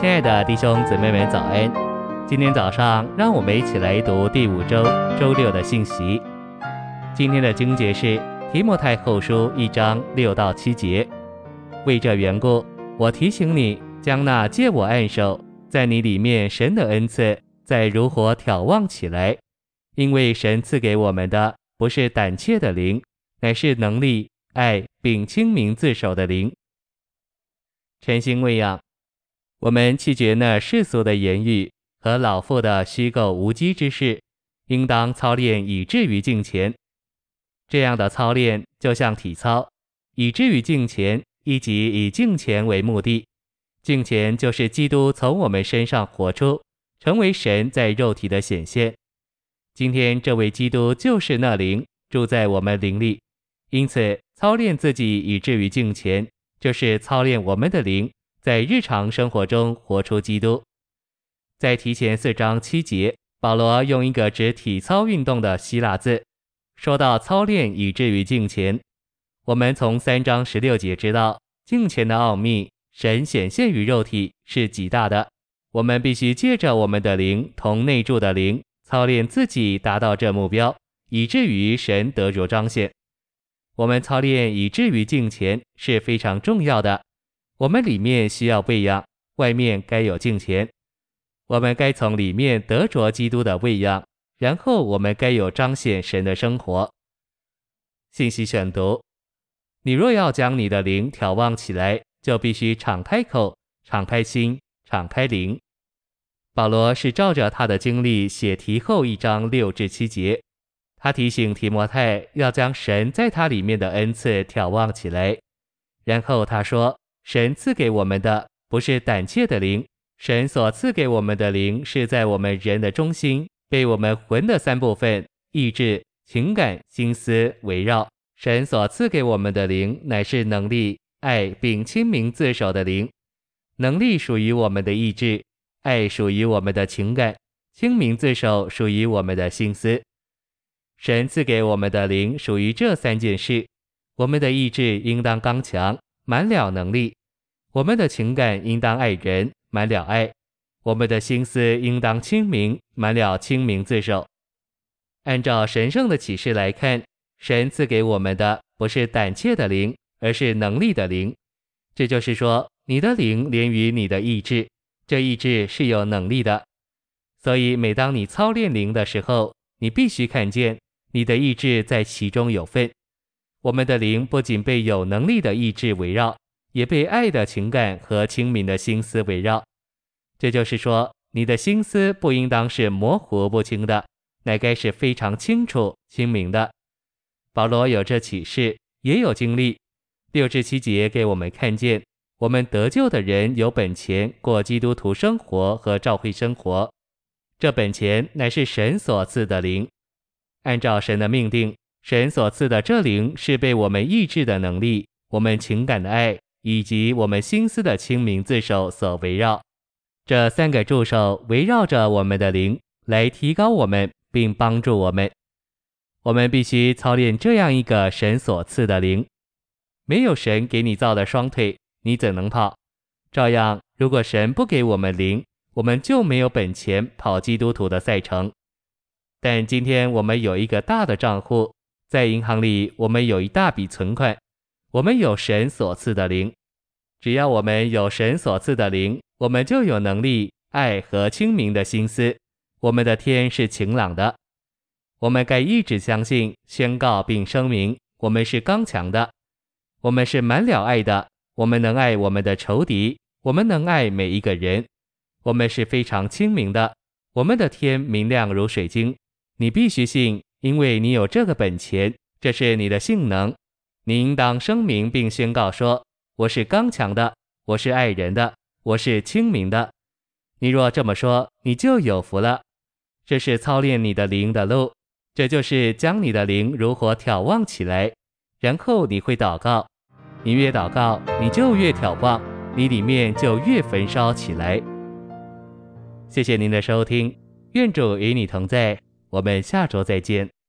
亲爱的弟兄姊妹们，早安！今天早上，让我们一起来读第五周周六的信息。今天的经节是提摩太后书一章六到七节。为这缘故，我提醒你，将那借我按手在你里面神的恩赐，再如火眺望起来。因为神赐给我们的不是胆怯的灵，乃是能力、爱并清明自守的灵。晨星未养，我们弃绝那世俗的言语和老妇的虚构无稽之事，应当操练以至于敬虔。这样的操练就像体操，以至于敬虔，一即以敬虔为目的。敬虔就是基督从我们身上活出，成为神在肉体的显现。今天这位基督就是那灵，住在我们灵里，因此操练自己以至于敬虔。就是操练我们的灵，在日常生活中活出基督。在提前四章七节，保罗用一个指体操运动的希腊字，说到操练以至于敬虔。我们从三章十六节知道，敬虔的奥秘，神显现于肉体是极大的。我们必须借着我们的灵同内住的灵，操练自己达到这目标，以至于神得着彰显。我们操练以至于敬虔是非常重要的。我们里面需要喂养，外面该有敬虔。我们该从里面得着基督的喂养，然后我们该有彰显神的生活。信息选读：你若要将你的灵眺望起来，就必须敞开口、敞开心、敞开灵。保罗是照着他的经历写提后一章六至七节。他提醒提摩太要将神在他里面的恩赐眺望起来，然后他说：“神赐给我们的不是胆怯的灵，神所赐给我们的灵是在我们人的中心，被我们魂的三部分意志、情感、心思围绕。神所赐给我们的灵乃是能力、爱并清明自守的灵。能力属于我们的意志，爱属于我们的情感，清明自守属于我们的心思。”神赐给我们的灵属于这三件事：我们的意志应当刚强，满了能力；我们的情感应当爱人，满了爱；我们的心思应当清明，满了清明自守。按照神圣的启示来看，神赐给我们的不是胆怯的灵，而是能力的灵。这就是说，你的灵连于你的意志，这意志是有能力的。所以，每当你操练灵的时候，你必须看见。你的意志在其中有份。我们的灵不仅被有能力的意志围绕，也被爱的情感和清明的心思围绕。这就是说，你的心思不应当是模糊不清的，乃该是非常清楚清明的。保罗有这启示，也有经历。六至七节给我们看见，我们得救的人有本钱过基督徒生活和教会生活。这本钱乃是神所赐的灵。按照神的命定，神所赐的这灵是被我们意志的能力、我们情感的爱以及我们心思的清明自守所围绕。这三个助手围绕着我们的灵，来提高我们并帮助我们。我们必须操练这样一个神所赐的灵。没有神给你造的双腿，你怎能跑？照样，如果神不给我们灵，我们就没有本钱跑基督徒的赛程。但今天我们有一个大的账户，在银行里，我们有一大笔存款，我们有神所赐的灵。只要我们有神所赐的灵，我们就有能力、爱和清明的心思。我们的天是晴朗的。我们该一直相信、宣告并声明：我们是刚强的，我们是满了爱的。我们能爱我们的仇敌，我们能爱每一个人。我们是非常清明的，我们的天明亮如水晶。你必须信，因为你有这个本钱，这是你的性能。你应当声明并宣告说：“我是刚强的，我是爱人的，我是清明的。”你若这么说，你就有福了。这是操练你的灵的路，这就是将你的灵如火挑旺起来。然后你会祷告，你越祷告，你就越挑旺，你里面就越焚烧起来。谢谢您的收听，愿主与你同在。我们下周再见。